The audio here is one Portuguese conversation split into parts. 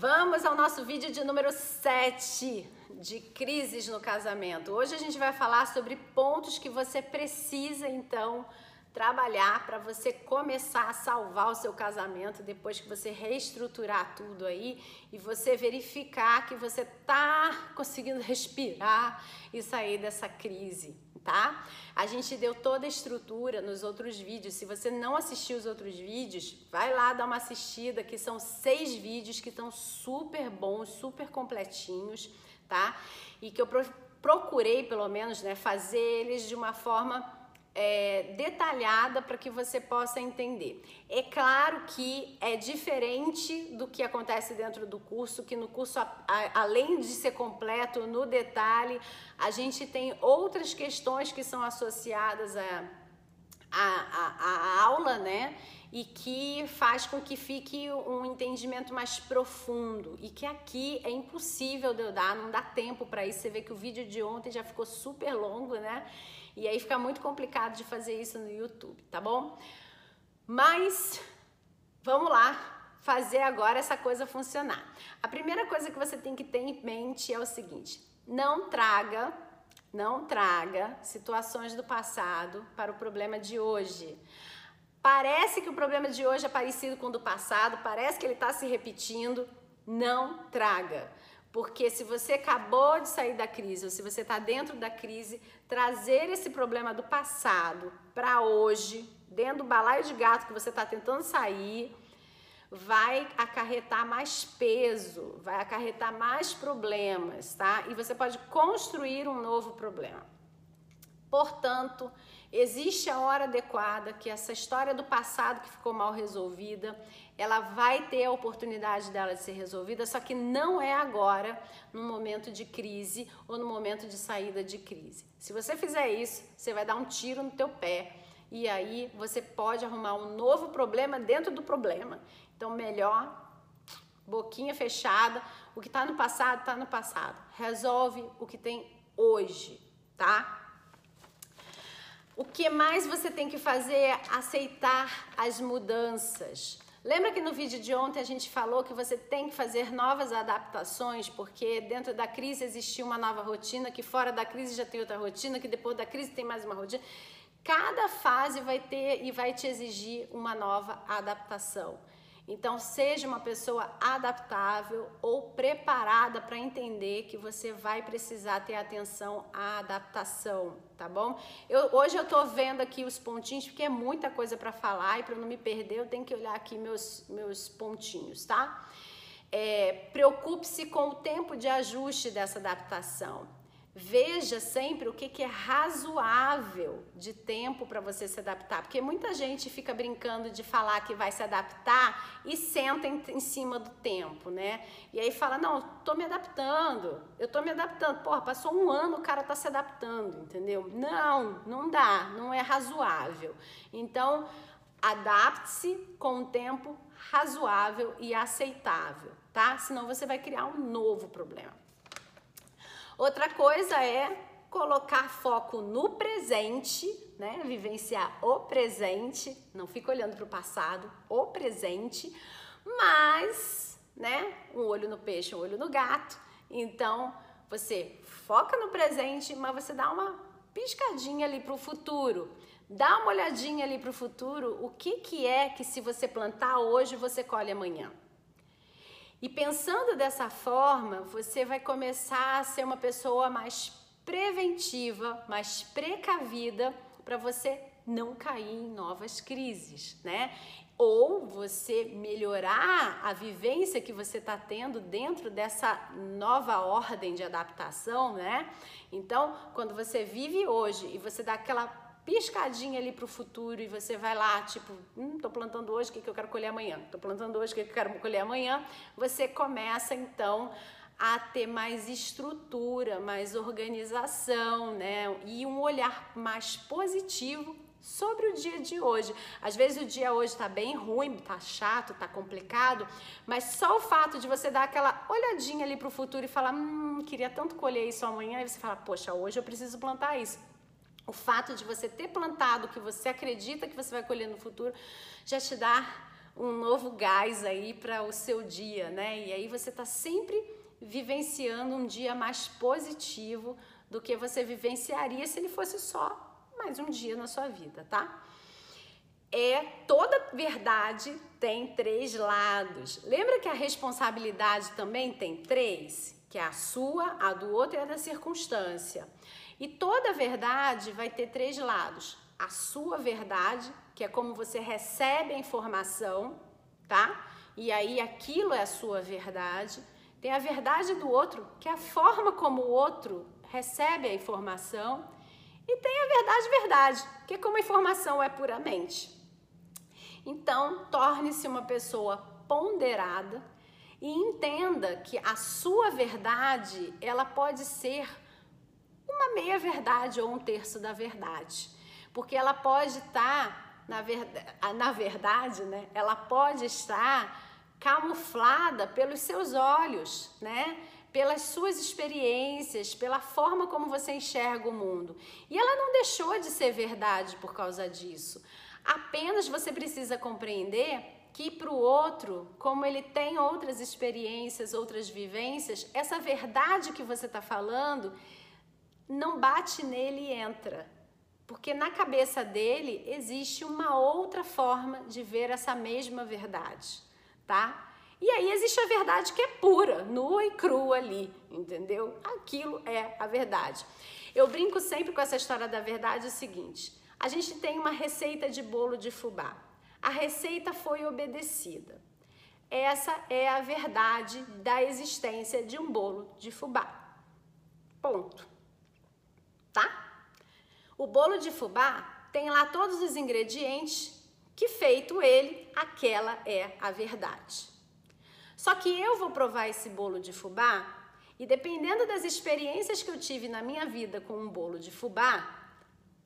Vamos ao nosso vídeo de número 7 de crises no casamento. Hoje a gente vai falar sobre pontos que você precisa então trabalhar para você começar a salvar o seu casamento depois que você reestruturar tudo aí e você verificar que você tá conseguindo respirar e sair dessa crise tá? A gente deu toda a estrutura nos outros vídeos. Se você não assistiu os outros vídeos, vai lá dar uma assistida, que são seis vídeos que estão super bons, super completinhos, tá? E que eu procurei, pelo menos, né, fazer eles de uma forma é, detalhada para que você possa entender. É claro que é diferente do que acontece dentro do curso, que no curso, a, a, além de ser completo no detalhe, a gente tem outras questões que são associadas a, a, a aula, né? E que faz com que fique um entendimento mais profundo. E que aqui é impossível de eu dar, não dá tempo para isso. Você vê que o vídeo de ontem já ficou super longo, né? E aí fica muito complicado de fazer isso no YouTube, tá bom? Mas vamos lá fazer agora essa coisa funcionar. A primeira coisa que você tem que ter em mente é o seguinte: não traga, não traga situações do passado para o problema de hoje. Parece que o problema de hoje é parecido com o do passado, parece que ele está se repetindo. Não traga. Porque se você acabou de sair da crise, ou se você está dentro da crise, trazer esse problema do passado para hoje, dentro do balaio de gato que você está tentando sair, vai acarretar mais peso, vai acarretar mais problemas, tá? E você pode construir um novo problema. Portanto, existe a hora adequada que essa história do passado que ficou mal resolvida, ela vai ter a oportunidade dela de ser resolvida, só que não é agora, no momento de crise ou no momento de saída de crise. Se você fizer isso, você vai dar um tiro no teu pé e aí você pode arrumar um novo problema dentro do problema. Então, melhor boquinha fechada, o que está no passado está no passado. Resolve o que tem hoje, tá? O que mais você tem que fazer é aceitar as mudanças. Lembra que no vídeo de ontem a gente falou que você tem que fazer novas adaptações, porque dentro da crise existia uma nova rotina, que fora da crise já tem outra rotina, que depois da crise tem mais uma rotina. Cada fase vai ter e vai te exigir uma nova adaptação. Então, seja uma pessoa adaptável ou preparada para entender que você vai precisar ter atenção à adaptação, tá bom? Eu, hoje eu estou vendo aqui os pontinhos, porque é muita coisa para falar e para não me perder, eu tenho que olhar aqui meus, meus pontinhos, tá? É, Preocupe-se com o tempo de ajuste dessa adaptação. Veja sempre o que, que é razoável de tempo para você se adaptar, porque muita gente fica brincando de falar que vai se adaptar e senta em, em, cima do tempo, né? E aí fala: Não, tô me adaptando, eu tô me adaptando. Porra, passou um ano, o cara tá se adaptando, entendeu? Não, não dá, não é razoável. Então, adapte-se com um tempo razoável e aceitável, tá? Senão você vai criar um novo problema. Outra coisa é colocar foco no presente, né? Vivenciar o presente, não fica olhando para o passado, o presente, mas, né? Um olho no peixe, um olho no gato. Então, você foca no presente, mas você dá uma piscadinha ali para o futuro. Dá uma olhadinha ali para o futuro, o que, que é que se você plantar hoje, você colhe amanhã. E pensando dessa forma, você vai começar a ser uma pessoa mais preventiva, mais precavida para você não cair em novas crises, né? Ou você melhorar a vivência que você está tendo dentro dessa nova ordem de adaptação, né? Então, quando você vive hoje e você dá aquela piscadinha ali para o futuro e você vai lá, tipo, hum, plantando hoje, o que, que eu quero colher amanhã? Tô plantando hoje, o que, que eu quero colher amanhã? Você começa então a ter mais estrutura, mais organização, né? E um olhar mais positivo sobre o dia de hoje. Às vezes o dia hoje tá bem ruim, tá chato, tá complicado, mas só o fato de você dar aquela olhadinha ali pro futuro e falar, hum, queria tanto colher isso amanhã, e você fala, poxa, hoje eu preciso plantar isso o fato de você ter plantado o que você acredita que você vai colher no futuro já te dá um novo gás aí para o seu dia, né? E aí você está sempre vivenciando um dia mais positivo do que você vivenciaria se ele fosse só mais um dia na sua vida, tá? É toda verdade tem três lados. Lembra que a responsabilidade também tem três? Que é a sua, a do outro e a da circunstância. E toda verdade vai ter três lados: a sua verdade, que é como você recebe a informação, tá? E aí aquilo é a sua verdade. Tem a verdade do outro, que é a forma como o outro recebe a informação. E tem a verdade, verdade, que é como a informação é puramente. Então, torne-se uma pessoa ponderada e entenda que a sua verdade, ela pode ser uma meia verdade ou um terço da verdade. Porque ela pode estar, na, verdade, na verdade, né? Ela pode estar camuflada pelos seus olhos, né? Pelas suas experiências, pela forma como você enxerga o mundo. E ela não deixou de ser verdade por causa disso. Apenas você precisa compreender que para o outro, como ele tem outras experiências, outras vivências, essa verdade que você está falando não bate nele e entra. Porque na cabeça dele existe uma outra forma de ver essa mesma verdade, tá? E aí existe a verdade que é pura, nua e crua ali, entendeu? Aquilo é a verdade. Eu brinco sempre com essa história da verdade o seguinte: a gente tem uma receita de bolo de fubá. A receita foi obedecida. Essa é a verdade da existência de um bolo de fubá. Ponto. O bolo de fubá tem lá todos os ingredientes que feito ele, aquela é a verdade. Só que eu vou provar esse bolo de fubá e dependendo das experiências que eu tive na minha vida com um bolo de fubá,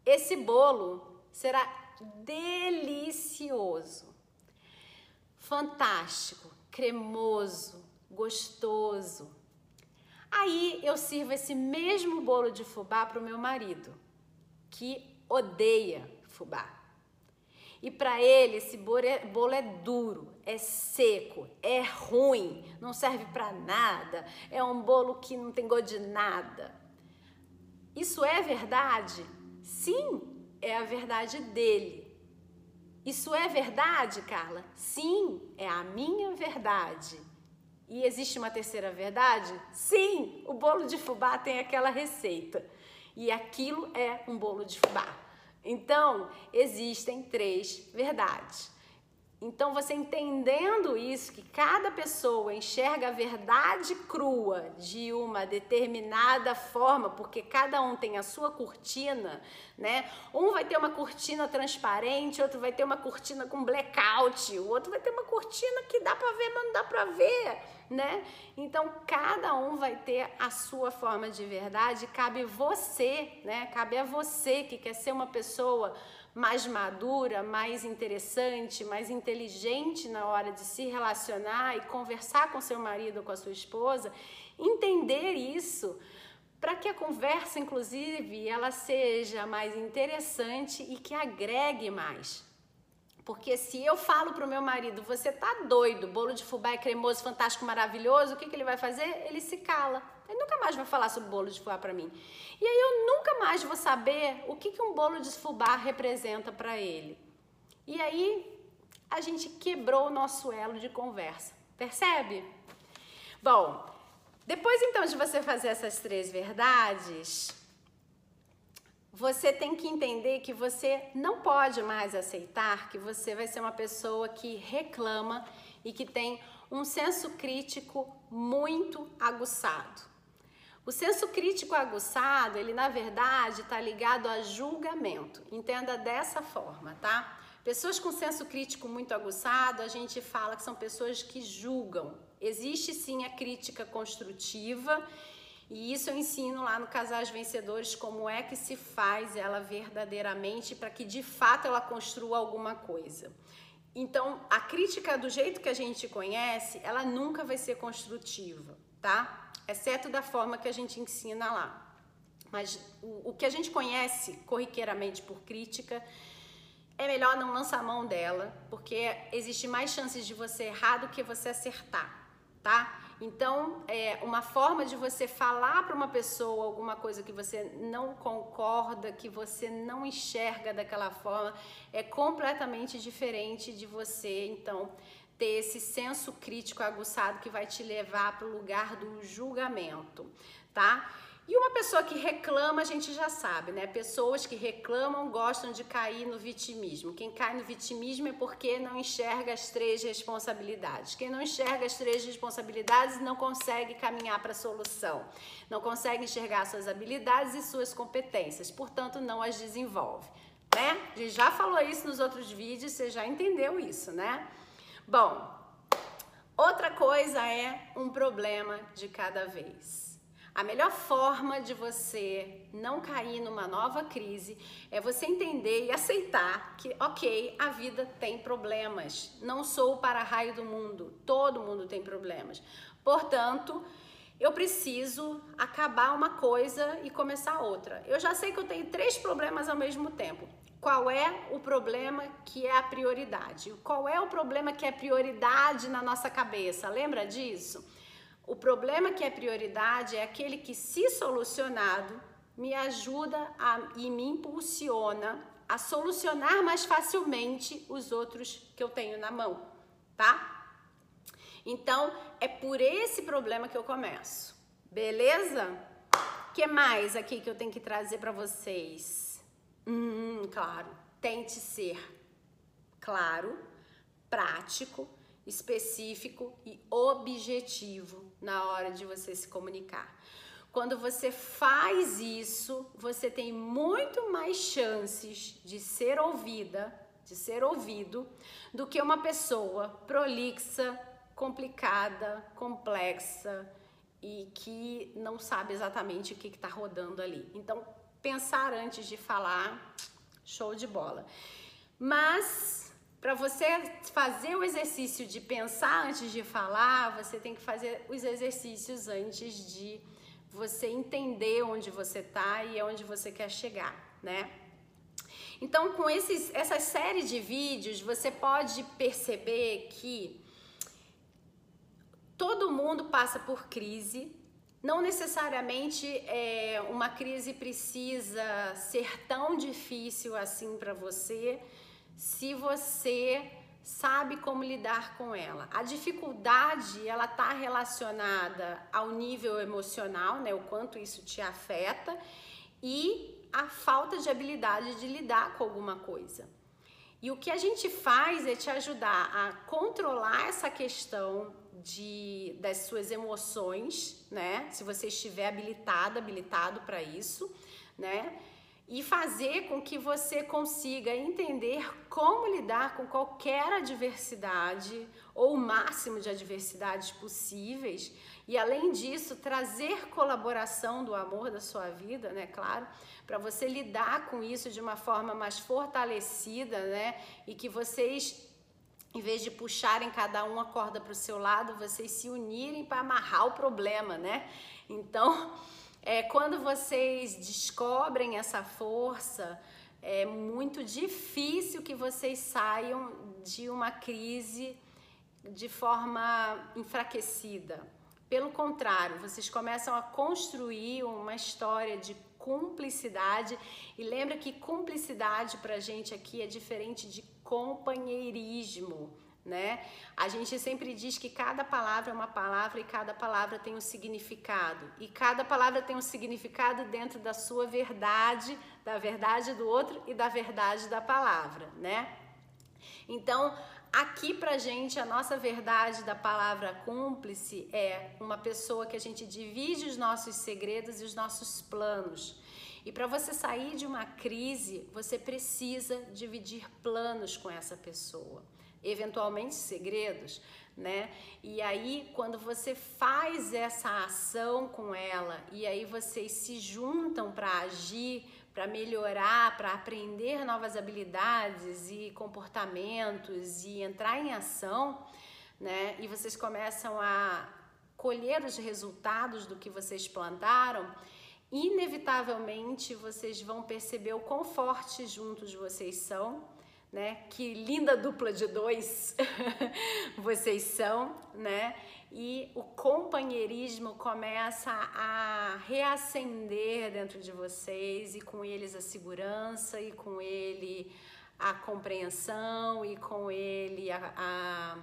esse bolo será delicioso, fantástico, cremoso, gostoso. Aí eu sirvo esse mesmo bolo de fubá para o meu marido, que odeia fubá. E para ele esse bolo é, duro, é seco, é ruim, não serve para nada, é um bolo que não tem gosto de nada. Isso é verdade? Sim, é a verdade dele. Isso é verdade, Carla? Sim, é a minha verdade. E existe uma terceira verdade? Sim, o bolo de fubá tem aquela receita. E aquilo é um bolo de fubá. Então, existem três verdades. Então, você entendendo isso, que cada pessoa enxerga a verdade crua de uma determinada forma, porque cada um tem a sua cortina, né? Um vai ter uma cortina transparente, outro vai ter uma cortina com blackout, o outro vai ter uma cortina que dá para ver, mas não dá para ver, né? Então, cada um vai ter a sua forma de verdade, cabe você, né? Cabe a você que quer ser uma pessoa mais madura, mais interessante, mais inteligente na hora de se relacionar e conversar com seu marido ou com a sua esposa, entender isso para que a conversa, inclusive, ela seja mais interessante e que agregue mais. Porque se eu falo para o meu marido, você tá doido, bolo de fubá é cremoso, fantástico, maravilhoso, o que, que ele vai fazer? Ele se cala. Ele nunca mais vai falar sobre bolo de fubá para mim. E aí eu nunca mais vou saber o que, que um bolo de fubá representa para ele. E aí a gente quebrou o nosso elo de conversa. Percebe? Bom, depois então de você fazer essas três verdades, você tem que entender que você não pode mais aceitar que você vai ser uma pessoa que reclama e que tem um senso crítico muito aguçado. O senso crítico aguçado, ele na verdade está ligado a julgamento. Entenda dessa forma, tá? Pessoas com senso crítico muito aguçado, a gente fala que são pessoas que julgam. Existe sim a crítica construtiva e isso eu ensino lá no Casais Vencedores como é que se faz ela verdadeiramente para que de fato ela construa alguma coisa. Então, a crítica do jeito que a gente conhece, ela nunca vai ser construtiva, tá? Exceto da forma que a gente ensina lá. Mas o, o que a gente conhece corriqueiramente por crítica, é melhor não lançar a mão dela, porque existe mais chances de você errar do que você acertar, tá? Então, é uma forma de você falar para uma pessoa alguma coisa que você não concorda, que você não enxerga daquela forma, é completamente diferente de você, então, ter esse senso crítico aguçado que vai te levar para o lugar do julgamento, tá? E uma pessoa que reclama, a gente já sabe, né? Pessoas que reclamam gostam de cair no vitimismo. Quem cai no vitimismo é porque não enxerga as três responsabilidades. Quem não enxerga as três responsabilidades não consegue caminhar para a solução. Não consegue enxergar suas habilidades e suas competências, portanto, não as desenvolve, né? A gente já falou isso nos outros vídeos, você já entendeu isso, né? Bom, outra coisa é um problema de cada vez. A melhor forma de você não cair numa nova crise é você entender e aceitar que, ok, a vida tem problemas. Não sou o para-raio do mundo, todo mundo tem problemas. Portanto, eu preciso acabar uma coisa e começar outra. Eu já sei que eu tenho três problemas ao mesmo tempo qual é o problema que é a prioridade. Qual é o problema que é prioridade na nossa cabeça? Lembra disso? O problema que é prioridade é aquele que, se solucionado, me ajuda a, e me impulsiona a solucionar mais facilmente os outros que eu tenho na mão, tá? Então, é por esse problema que eu começo. Beleza? O que mais aqui que eu tenho que trazer para vocês? Hum, claro. Tente ser claro, prático, específico e objetivo na hora de você se comunicar. Quando você faz isso, você tem muito mais chances de ser ouvida, de ser ouvido, do que uma pessoa prolixa, complicada, complexa e que não sabe exatamente o que está rodando ali. Então, pensar antes de falar, show de bola. Mas para você fazer o exercício de pensar antes de falar, você tem que fazer os exercícios antes de você entender onde você está e aonde você quer chegar, né? Então, com esses, essa série de vídeos, você pode perceber que todo mundo passa por crise, não necessariamente é, uma crise precisa ser tão difícil assim para você, se você sabe como lidar com ela. A dificuldade, ela está relacionada ao nível emocional, né, o quanto isso te afeta, e a falta de habilidade de lidar com alguma coisa. E o que a gente faz é te ajudar a controlar essa questão de, das suas emoções, né? Se você estiver habilitado, habilitado para isso, né? E fazer com que você consiga entender como lidar com qualquer adversidade ou o máximo de adversidades possíveis. E além disso, trazer colaboração do amor da sua vida, né? Claro, para você lidar com isso de uma forma mais fortalecida, né? E que vocês em vez de puxarem cada um a corda para o seu lado, vocês se unirem para amarrar o problema, né? Então, é, quando vocês descobrem essa força, é muito difícil que vocês saiam de uma crise de forma enfraquecida. Pelo contrário, vocês começam a construir uma história de cumplicidade. E lembra que cumplicidade para a gente aqui é diferente de companheirismo, né? A gente sempre diz que cada palavra é uma palavra e cada palavra tem um significado. E cada palavra tem um significado dentro da sua verdade, da verdade do outro e da verdade da palavra, né? Então, aqui pra gente, a nossa verdade da palavra cúmplice é uma pessoa que a gente divide os nossos segredos e os nossos planos. E para você sair de uma crise, você precisa dividir planos com essa pessoa, eventualmente segredos, né? E aí, quando você faz essa ação com ela e aí vocês se juntam para agir, para melhorar, para aprender novas habilidades e comportamentos e entrar em ação, né? E vocês começam a colher os resultados do que vocês plantaram inevitavelmente vocês vão perceber o quão fortes juntos vocês são, né? Que linda dupla de dois vocês são, né? E o companheirismo começa a reacender dentro de vocês e com eles a segurança e com ele a compreensão e com ele a, a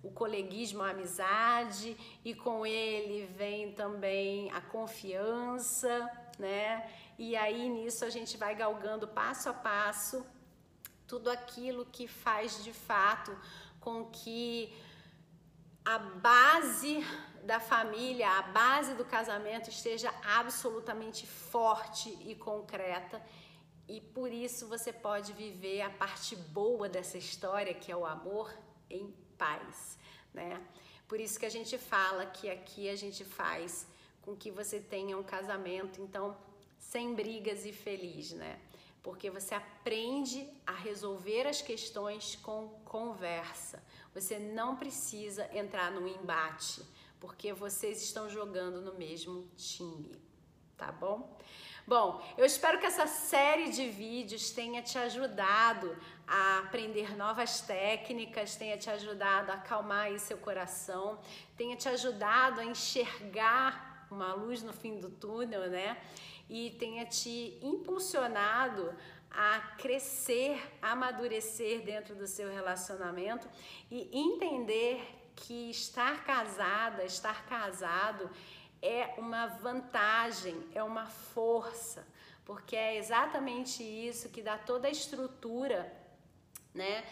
o coleguismo, a amizade e com ele vem também a confiança, né? E aí nisso a gente vai galgando passo a passo tudo aquilo que faz de fato com que a base da família, a base do casamento esteja absolutamente forte e concreta. E por isso você pode viver a parte boa dessa história, que é o amor, em paz, né? Por isso que a gente fala que aqui a gente faz com que você tenha um casamento, então, sem brigas e feliz, né? Porque você aprende a resolver as questões com conversa. Você não precisa entrar no embate, porque vocês estão jogando no mesmo time, tá bom? Bom, eu espero que essa série de vídeos tenha te ajudado a aprender novas técnicas, tenha te ajudado a acalmar seu coração, tenha te ajudado a enxergar uma luz no fim do túnel, né? e tenha te impulsionado a crescer, amadurecer dentro do seu relacionamento e entender que estar casada, estar casado é uma vantagem, é uma força, porque é exatamente isso que dá toda a estrutura, né?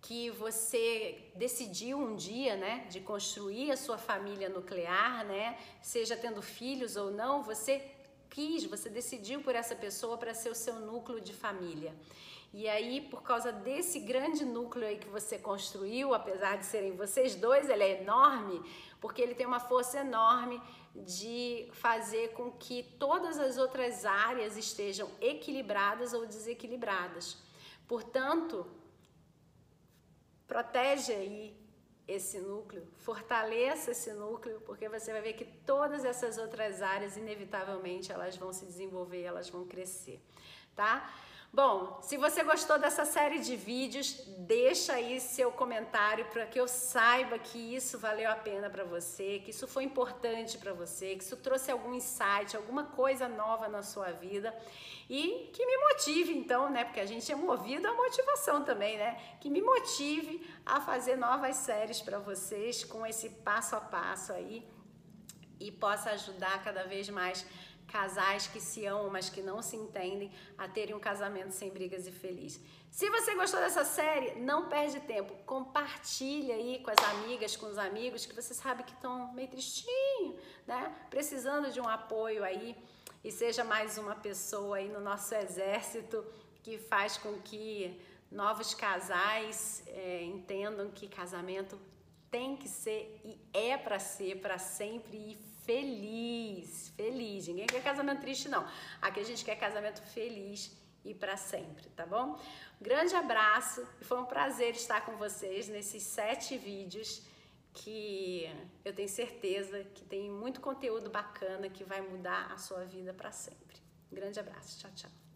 Que você decidiu um dia, né, de construir a sua família nuclear, né? Seja tendo filhos ou não, você quis, você decidiu por essa pessoa para ser o seu núcleo de família. E aí, por causa desse grande núcleo aí que você construiu, apesar de serem vocês dois, ele é enorme, porque ele tem uma força enorme de fazer com que todas as outras áreas estejam equilibradas ou desequilibradas. Portanto, protege aí esse núcleo, fortaleça esse núcleo, porque você vai ver que todas essas outras áreas, inevitavelmente, elas vão se desenvolver, elas vão crescer, tá? Bom, se você gostou dessa série de vídeos, deixa aí seu comentário para que eu saiba que isso valeu a pena para você, que isso foi importante para você, que isso trouxe algum insight, alguma coisa nova na sua vida e que me motive então, né? Porque a gente é movido à motivação também, né? Que me motive a fazer novas séries para vocês com esse passo a passo aí e possa ajudar cada vez mais casais que se amam, mas que não se entendem, a terem um casamento sem brigas e feliz. Se você gostou dessa série, não perde tempo, compartilha aí com as amigas, com os amigos que você sabe que estão meio tristinho, né? Precisando de um apoio aí e seja mais uma pessoa aí no nosso exército que faz com que novos casais é, entendam que casamento tem que ser e é para ser para sempre e feliz, feliz. Ninguém quer casamento triste não. Aqui a gente quer casamento feliz e para sempre, tá bom? Grande abraço e foi um prazer estar com vocês nesses sete vídeos que eu tenho certeza que tem muito conteúdo bacana que vai mudar a sua vida para sempre. grande abraço, tchau, tchau.